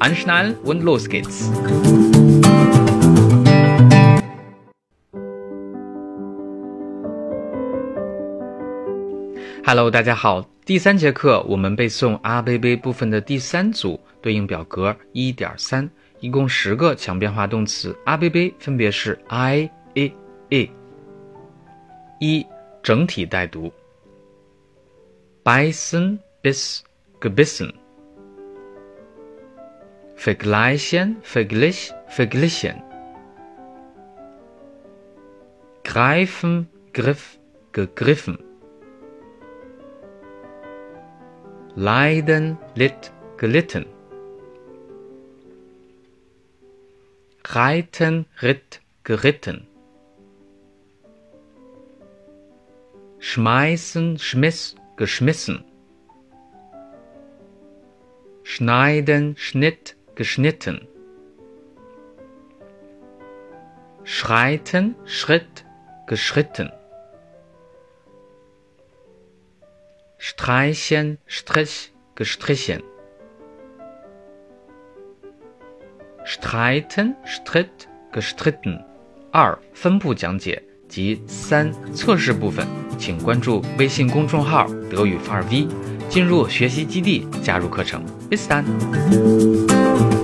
Anschnallen und los geht's! Hello，大家好。第三节课我们背诵阿贝贝部分的第三组对应表格一点三，一共十个强变化动词。阿贝贝分别是 i e e。一整体带读 bisen bis gebissen。Vergleichen, verglich, verglichen. Greifen, Griff, gegriffen. Leiden, litt, gelitten. Reiten, ritt, geritten. Schmeißen, schmiss, geschmissen. Schneiden, schnitt, geschnitten. Schreiten, Schritt, geschritten. Streichen, Strich, gestrichen. Streiten, Stritt, gestritten。二、分部讲解及三、测试部分，请关注微信公众号“德语范儿 V”，进入学习基地，加入课程。It's done.